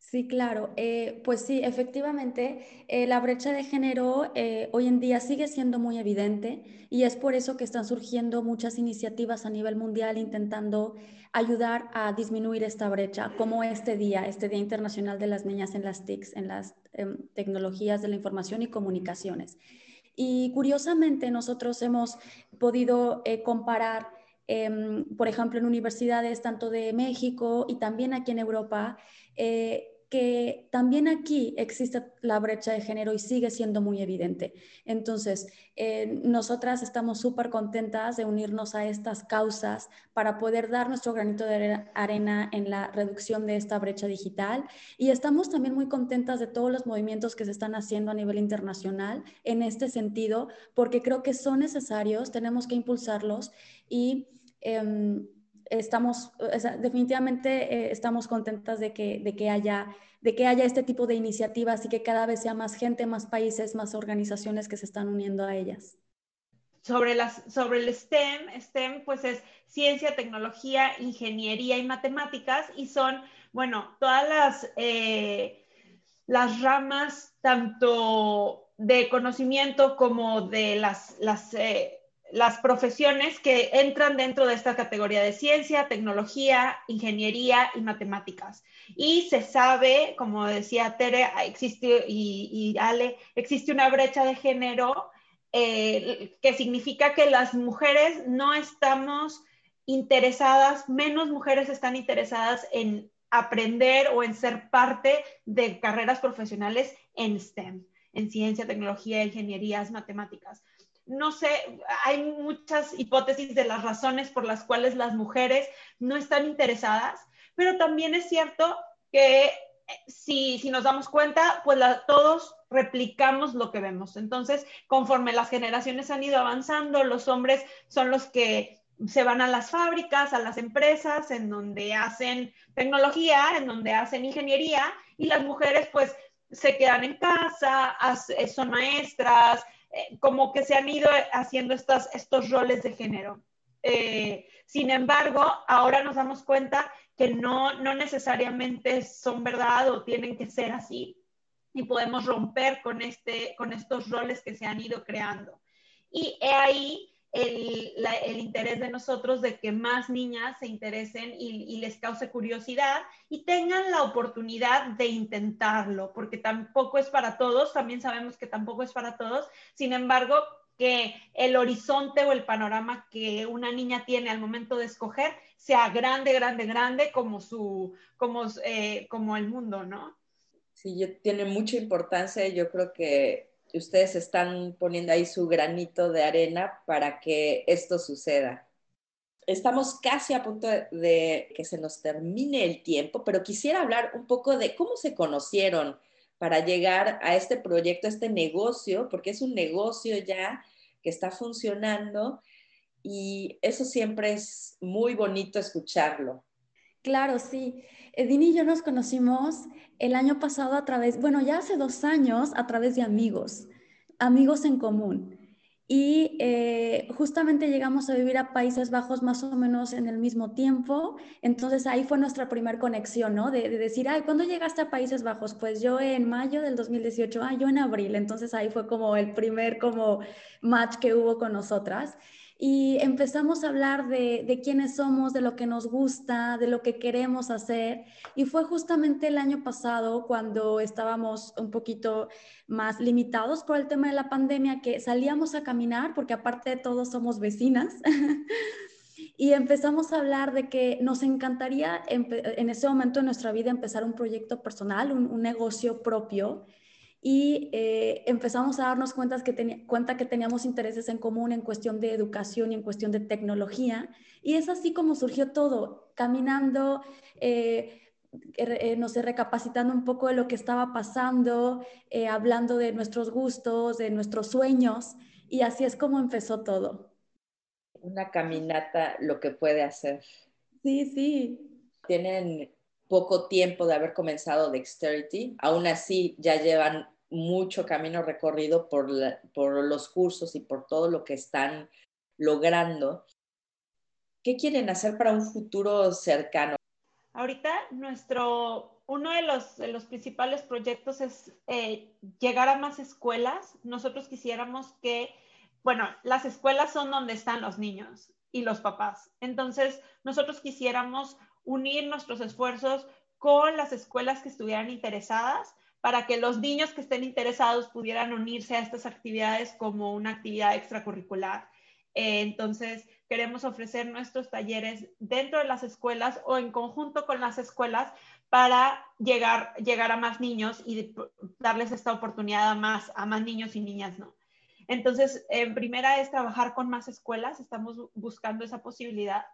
[SPEAKER 7] Sí, claro. Eh, pues sí, efectivamente, eh, la brecha de género eh, hoy en día sigue siendo muy evidente y es por eso que están surgiendo muchas iniciativas a nivel mundial intentando ayudar a disminuir esta brecha, como este día, este Día Internacional de las Niñas en las TICs, en las em, tecnologías de la información y comunicaciones. Y curiosamente, nosotros hemos podido comparar em, por ejemplo, en universidades tanto de México y también aquí en Europa, que también aquí existe la brecha de género y sigue siendo muy evidente. Entonces, eh, nosotras estamos súper contentas de unirnos a estas causas para poder dar nuestro granito de arena en la reducción de esta brecha digital y estamos también muy contentas de todos los movimientos que se están haciendo a nivel internacional en este sentido, porque creo que son necesarios, tenemos que impulsarlos y... Em, estamos, definitivamente eh, estamos contentas de que, de, que haya, de que haya este tipo de iniciativas y que cada vez sea más gente, más países, más organizaciones que se están uniendo a ellas.
[SPEAKER 6] Sobre, las, sobre el STEM, STEM pues es ciencia, tecnología, ingeniería y matemáticas y son, bueno, todas las, eh, las ramas tanto de conocimiento como de las, las eh, las profesiones que entran dentro de esta categoría de ciencia, tecnología, ingeniería y matemáticas. Y se sabe, como decía Tere, existe y, Ale, existe una brecha de género eh, que significa que las mujeres no estamos interesadas, menos mujeres están interesadas en aprender o en ser parte de carreras profesionales en STEM, en ciencia, tecnología, ingenierías, matemáticas no sé, hay muchas hipótesis de las razones por las cuales las mujeres no están interesadas, pero también es cierto que eh, si, nos damos cuenta, pues todos replicamos lo que vemos. Entonces, conforme las generaciones han ido avanzando, los hombres son los que se van a las fábricas, a las empresas, en donde hacen tecnología, en donde hacen ingeniería, y las mujeres pues se quedan en casa, son maestras, eh, como que se han ido haciendo estas, estos roles de género. Eh, sin embargo, ahora nos damos cuenta que no, no necesariamente son verdad o tienen que ser así y podemos romper con, este, con estos roles que se han ido creando. Y he ahí el, interés de nosotros de que más niñas se interesen y, y, les cause curiosidad y tengan la oportunidad de intentarlo, porque tampoco es para todos, también sabemos que tampoco es para todos, sin embargo, que el horizonte o el panorama que una niña tiene al momento de escoger sea grande, grande, grande como, su, como, eh, como el mundo, ¿no?
[SPEAKER 5] Sí, tiene mucha importancia. Yo creo que ustedes están poniendo ahí su granito de arena para que esto suceda. Estamos casi a punto de que se nos termine el tiempo, pero quisiera hablar un poco de cómo se conocieron para llegar a este proyecto, a este negocio, porque es un negocio ya que está funcionando y eso siempre es muy bonito escucharlo.
[SPEAKER 7] Claro, sí. Edini y yo nos conocimos el año pasado a través, bueno, ya hace dos años a través de amigos, amigos en común. Y eh, justamente llegamos a vivir a Países Bajos más o menos en el mismo tiempo. Entonces ahí fue nuestra primera conexión, ¿no? De, de, decir, ay, ¿cuándo llegaste a Países Bajos? Pues yo en mayo del 2018, ah, yo en abril. Entonces ahí fue como el primer como match que hubo con nosotras y empezamos a hablar de, de, quiénes somos, de lo que nos gusta, de lo que queremos hacer. Y fue justamente el año pasado cuando estábamos un poquito más limitados por el tema de la pandemia que salíamos a caminar, porque aparte de todo somos vecinas. y empezamos a hablar de que nos encantaría en ese momento de nuestra vida empezar un proyecto personal, un, un negocio propio y eh, empezamos a darnos cuenta que, cuenta que teníamos intereses en común en cuestión de educación y en cuestión de tecnología. Y es así como surgió todo, caminando, eh, eh, no sé, recapacitando un poco de lo que estaba pasando, hablando de nuestros gustos, de nuestros sueños. Y así es como empezó todo.
[SPEAKER 5] Una caminata, lo que puede hacer.
[SPEAKER 7] Sí, sí.
[SPEAKER 5] Tienen poco tiempo de haber comenzado Dexterity, aún así ya llevan mucho camino recorrido por, por los cursos y por todo lo que están logrando. ¿Qué quieren hacer para un futuro cercano?
[SPEAKER 6] Ahorita nuestro, uno de los, de los principales proyectos es eh, llegar a más escuelas. Nosotros quisiéramos que, bueno, las escuelas son donde están los niños y los papás. Entonces, nosotros quisiéramos unir nuestros esfuerzos con las escuelas que estuvieran interesadas para que los niños que estén interesados pudieran unirse a estas actividades como una actividad extracurricular. Eh, entonces, queremos ofrecer nuestros talleres dentro de las escuelas o en conjunto con las escuelas para llegar, llegar a más niños y darles esta oportunidad a más, a más niños y niñas, ¿no? Entonces, en primera es trabajar con más escuelas, estamos buscando esa posibilidad.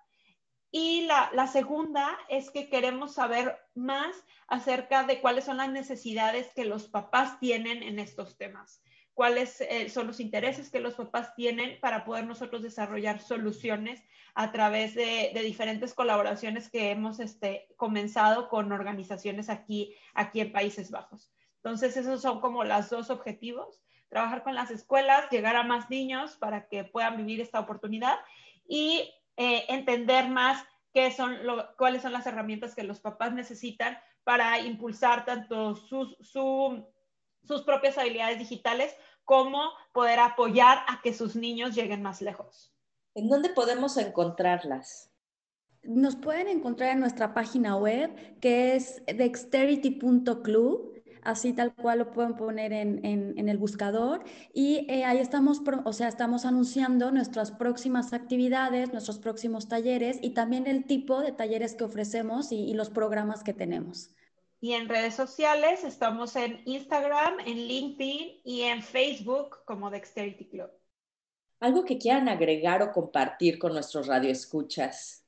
[SPEAKER 6] Y la, segunda es que queremos saber más acerca de cuáles son las necesidades que los papás tienen en estos temas, cuáles eh, son los intereses que los papás tienen para poder nosotros desarrollar soluciones a través de, diferentes colaboraciones que hemos este, comenzado con organizaciones aquí, aquí en Países Bajos. Entonces, esos son como los dos objetivos, trabajar con las escuelas, llegar a más niños para que puedan vivir esta oportunidad y eh, entender más qué son cuáles son las herramientas que los papás necesitan para impulsar tanto sus, sus propias habilidades digitales como poder apoyar a que sus niños lleguen más lejos.
[SPEAKER 5] ¿En dónde podemos encontrarlas?
[SPEAKER 7] Nos pueden encontrar en nuestra página web que es dexterity.club así tal cual lo pueden poner en, en, el buscador y eh, ahí estamos, o sea, estamos anunciando nuestras próximas actividades, nuestros próximos talleres y también el tipo de talleres que ofrecemos y, y los programas que tenemos.
[SPEAKER 6] Y en redes sociales estamos en Instagram, en LinkedIn y en Facebook como Dexterity Club.
[SPEAKER 5] ¿Algo que quieran agregar o compartir con nuestros radioescuchas?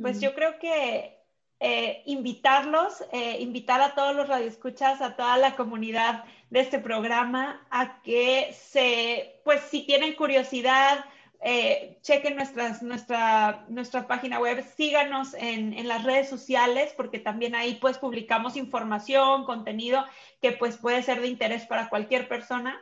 [SPEAKER 6] Pues yo creo que eh, invitarlos, eh, invitar a todos los radioescuchas, a toda la comunidad de este programa a que se, pues si tienen curiosidad, eh, chequen nuestras, nuestra, nuestra página web, síganos en, en, las redes sociales porque también ahí pues publicamos información, contenido que pues puede ser de interés para cualquier persona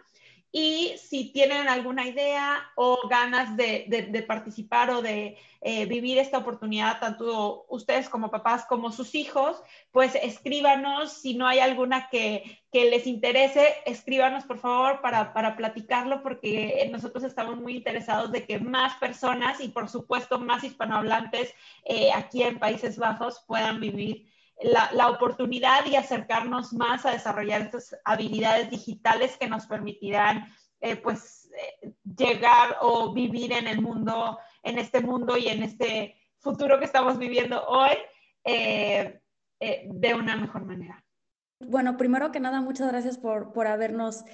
[SPEAKER 6] y si tienen alguna idea o ganas de, participar o de eh, vivir esta oportunidad, tanto ustedes como papás como sus hijos, pues escríbanos. Si no hay alguna que, les interese, escríbanos por favor para, platicarlo porque nosotros estamos muy interesados de que más personas y por supuesto más hispanohablantes eh, aquí en Países Bajos puedan vivir la, oportunidad y acercarnos más a desarrollar estas habilidades digitales que nos permitirán eh, pues eh, llegar o vivir en el mundo, en este mundo y en este futuro que estamos viviendo hoy eh, de una mejor manera.
[SPEAKER 7] Bueno, primero que nada, muchas gracias por, por habernos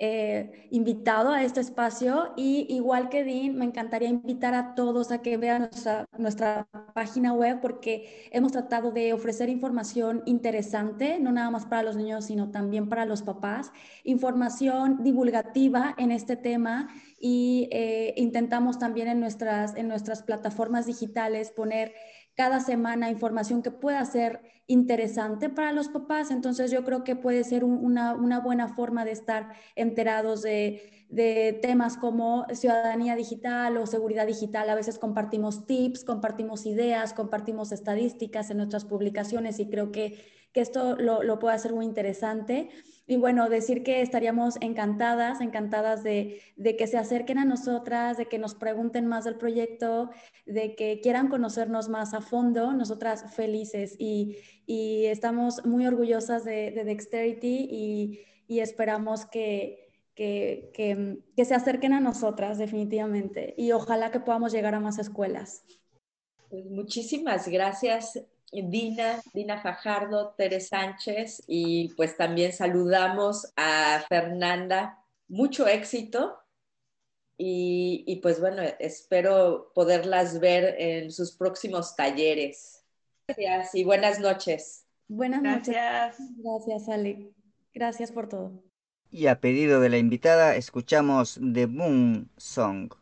[SPEAKER 7] eh, invitado a este espacio y igual que Dean, me encantaría invitar a todos a que vean nuestra, nuestra, página web porque hemos tratado de ofrecer información interesante, no nada más para los niños, sino también para los papás, información divulgativa en este tema y eh, intentamos también en nuestras, en nuestras plataformas digitales poner cada semana información que pueda ser interesante para los papás. Entonces yo creo que puede ser una, buena forma de estar enterados de, de, temas como ciudadanía digital o seguridad digital. A veces compartimos tips, compartimos ideas, compartimos estadísticas en nuestras publicaciones y creo que, que esto lo, lo puede hacer muy interesante. Y bueno, decir que estaríamos encantadas, encantadas de, que se acerquen a nosotras, de que nos pregunten más del proyecto, de que quieran conocernos más a fondo, nosotras felices y, estamos muy orgullosas de, Dexterity y, esperamos que, que, que se acerquen a nosotras definitivamente y ojalá que podamos llegar a más escuelas.
[SPEAKER 5] Pues muchísimas gracias Dina, Dina Fajardo, Tere Sánchez y pues también saludamos a Fernanda. Mucho éxito y, pues bueno, espero poderlas ver en sus próximos talleres. Gracias y buenas noches.
[SPEAKER 7] Buenas noches. Gracias, Ale. Gracias por todo.
[SPEAKER 10] Y a pedido de la invitada, escuchamos The Moon Song.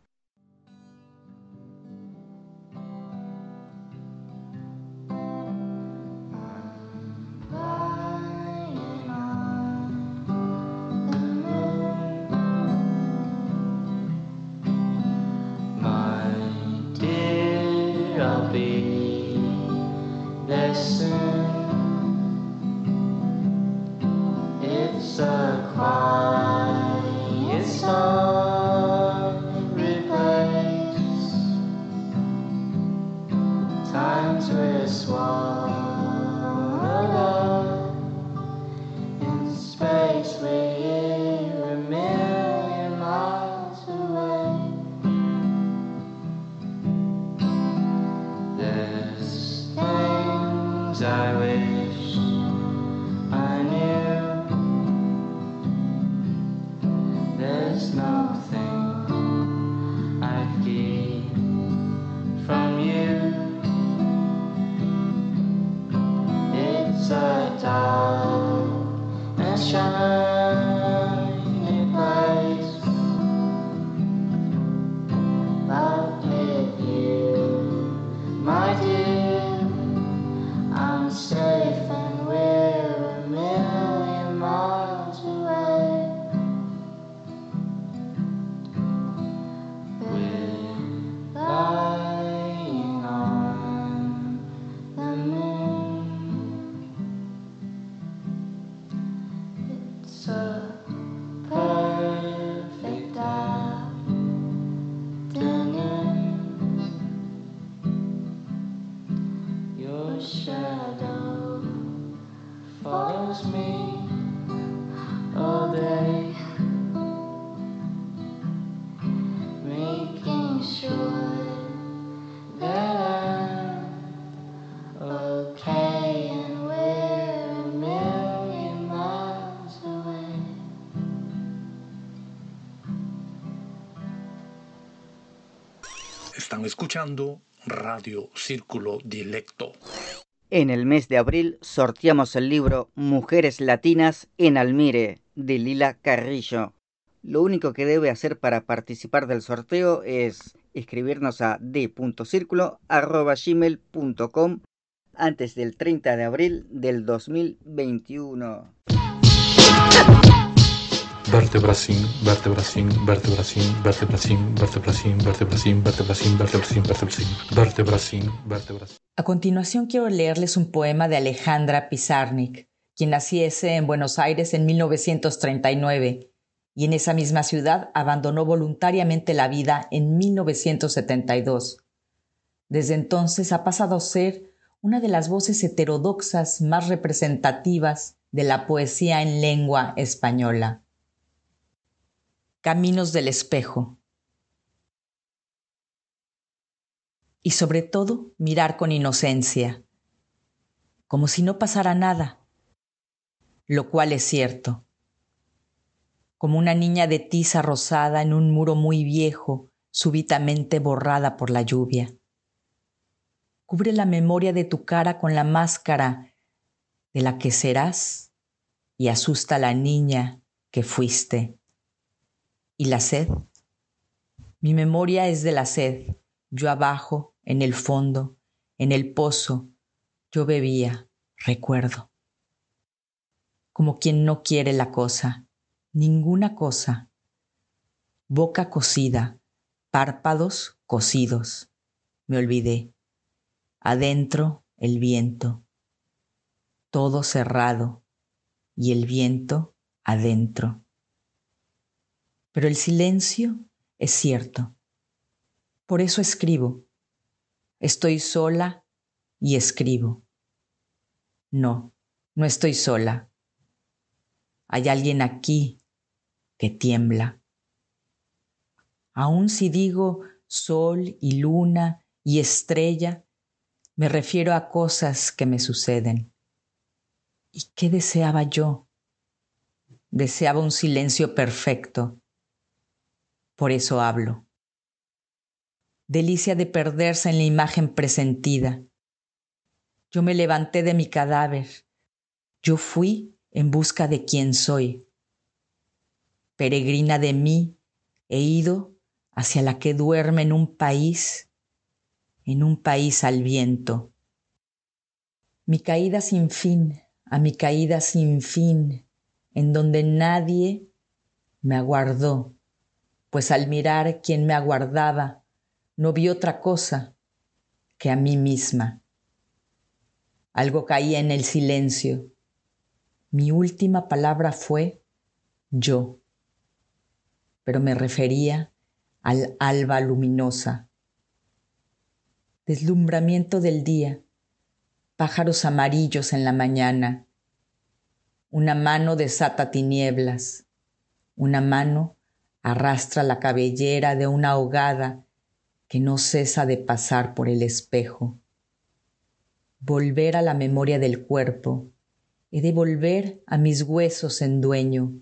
[SPEAKER 4] Radio Círculo.
[SPEAKER 10] En el mes de abril sorteamos el libro Mujeres Latinas en Almire de Lila Carrillo. Lo único que debe hacer para participar del sorteo es escribirnos a d.circulo.gmail.com antes del 30 de abril del 2021.
[SPEAKER 11] Vertebracín, vertebracín, vertebracín, vertebracín, vertebracín, vertebracín, vertebracín, vertebracín, vertebracín, vertebracín, vertebracín.
[SPEAKER 1] A continuación quiero leerles un poema de Alejandra Pizarnik, quien naciese en Buenos Aires en 1939 y en esa misma ciudad abandonó voluntariamente la vida en 1972. Desde entonces ha pasado a ser una de las voces heterodoxas más representativas de la poesía en lengua española. Caminos del espejo. Y sobre todo mirar con inocencia, como si no pasara nada, lo cual es cierto. Como una niña de tiza rosada en un muro muy viejo, súbitamente borrada por la lluvia. Cubre la memoria de tu cara con la máscara de la que serás y asusta a la niña que fuiste. ¿Y la sed? Mi memoria es de la sed. Yo abajo, en el fondo, en el pozo, yo bebía, recuerdo. Como quien no quiere la cosa, ninguna cosa. Boca cocida, párpados cosidos. Me olvidé. Adentro el viento. Todo cerrado y el viento adentro pero el silencio es cierto. Por eso escribo. Estoy sola y escribo. No, no estoy sola. Hay alguien aquí que tiembla. Aun si digo sol y luna y estrella, me refiero a cosas que me suceden. ¿Y qué deseaba yo? Deseaba un silencio perfecto, por eso hablo. Delicia de perderse en la imagen presentida. Yo me levanté de mi cadáver. Yo fui en busca de quien soy. Peregrina de mí, he ido hacia la que duerme en un país, en un país al viento. Mi caída sin fin, a mi caída sin fin, en donde nadie me aguardó pues al mirar quien me aguardaba, no vi otra cosa que a mí misma. Algo caía en el silencio. Mi última palabra fue yo, pero me refería al alba luminosa. Deslumbramiento del día, pájaros amarillos en la mañana, una mano desata tinieblas, una mano arrastra la cabellera de una ahogada que no cesa de pasar por el espejo. Volver a la memoria del cuerpo, he de volver a mis huesos en dueño,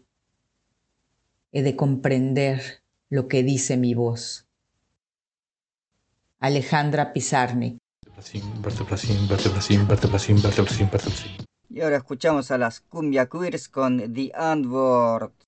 [SPEAKER 1] he de comprender lo que dice mi voz. Alejandra Pizarnik.
[SPEAKER 2] Y ahora escuchamos a las Cumbia Queers con The Antwoord.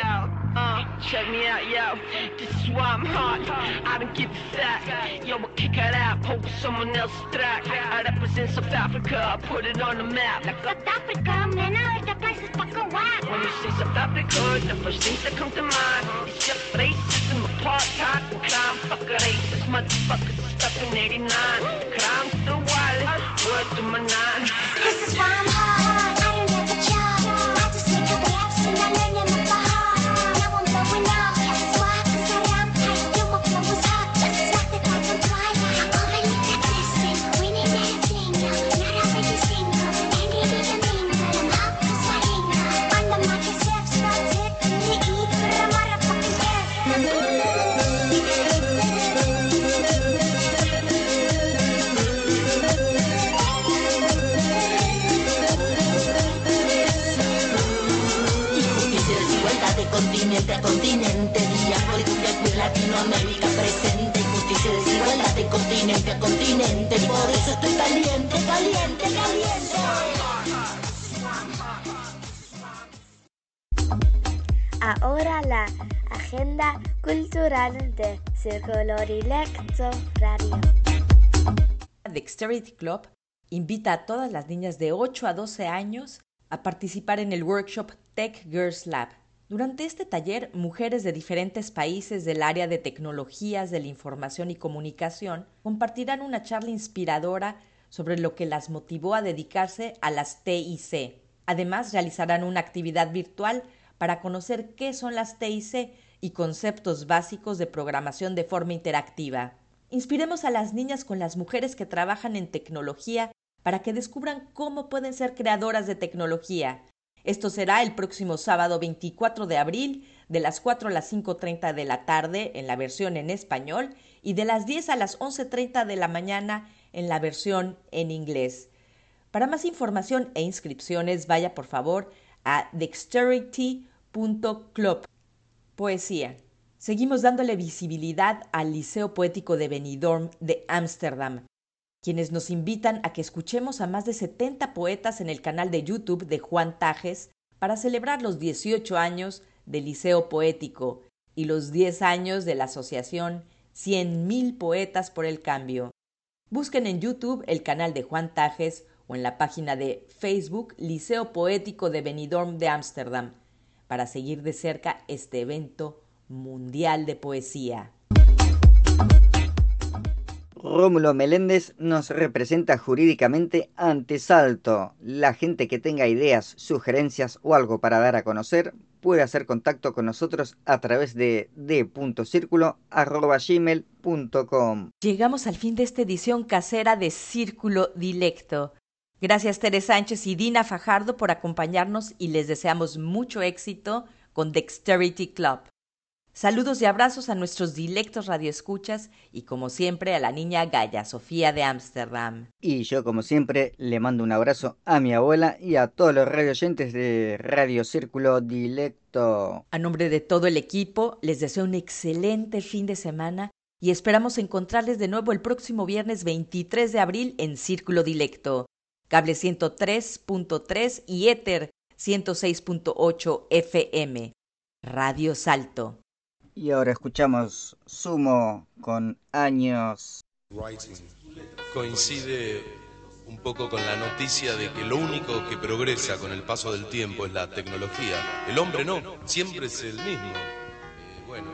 [SPEAKER 12] Uh, check me out, yo. This is why I'm hot. I don't give a fuck. Yo, I kick it out, poke someone else's track. I represent South Africa, I put it on the map. Like South Africa, man, I heard the place is fucking whack. When you say South Africa, the first things that come to mind is just racism, apartheid, and crime. Fuck a racist motherfuckers stuck in 89. Crime still wild, word to my nine.
[SPEAKER 13] This is why I'm hot.
[SPEAKER 14] Directo Radio.
[SPEAKER 1] Dexterity Club invita a todas las niñas de 8 a 12 años a participar en el workshop Tech Girls Lab. Durante este taller, mujeres de diferentes países del área de tecnologías de la información y comunicación compartirán una charla inspiradora sobre lo que las motivó a dedicarse a las TIC. Además, realizarán una actividad virtual para conocer qué son las TIC y conceptos básicos de programación de forma interactiva. Inspiremos a las niñas con las mujeres que trabajan en tecnología para que descubran cómo pueden ser creadoras de tecnología. Esto será el próximo sábado 24 de abril, de las 4 a las 5.30 de la tarde en la versión en español y de las 10 a las 11.30 de la mañana en la versión en inglés. Para más información e inscripciones, vaya por favor a dexterity.club. Poesía. Seguimos dándole visibilidad al Liceo Poético de Benidorm de Ámsterdam, quienes nos invitan a que escuchemos a más de 70 poetas en el canal de YouTube de Juan Tajes para celebrar los 18 años del Liceo Poético y los 10 años de la asociación 100.000 Poetas por el Cambio. Busquen en YouTube el canal de Juan Tajes o en la página de Facebook Liceo Poético de Benidorm de Ámsterdam para seguir de cerca este evento mundial de poesía.
[SPEAKER 2] Rómulo Meléndez nos representa jurídicamente ante Salto. La gente que tenga ideas, sugerencias o algo para dar a conocer puede hacer contacto con nosotros a través de d.círculo.gmail.com.
[SPEAKER 1] Llegamos al fin de esta edición casera de Círculo Dilecto. Gracias Tere Sánchez y Dina Fajardo por acompañarnos y les deseamos mucho éxito con Dexterity Club. Saludos y abrazos a nuestros dilectos radioescuchas y como siempre a la niña Gaya Sofía de Ámsterdam.
[SPEAKER 2] Y yo como siempre le mando un abrazo a mi abuela y a todos los radioyentes de Radio Círculo Dilecto.
[SPEAKER 1] A nombre de todo el equipo les deseo un excelente fin de semana y esperamos encontrarles de nuevo el próximo viernes 23 de abril en Círculo Dilecto. Cable 103.3 y Éter 106.8 FM. Radio Salto.
[SPEAKER 2] Y ahora escuchamos Sumo con años.
[SPEAKER 15] Coincide un poco con la noticia de que lo único que progresa con el paso del tiempo es la tecnología. El hombre no, siempre es el mismo. Eh, bueno,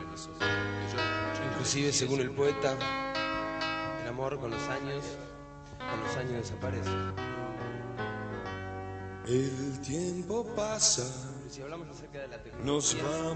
[SPEAKER 16] Inclusive, según el poeta, el amor con los años, con los años desaparece.
[SPEAKER 17] El tiempo pasa.
[SPEAKER 16] Si hablamos acerca de la
[SPEAKER 17] Nos vamos.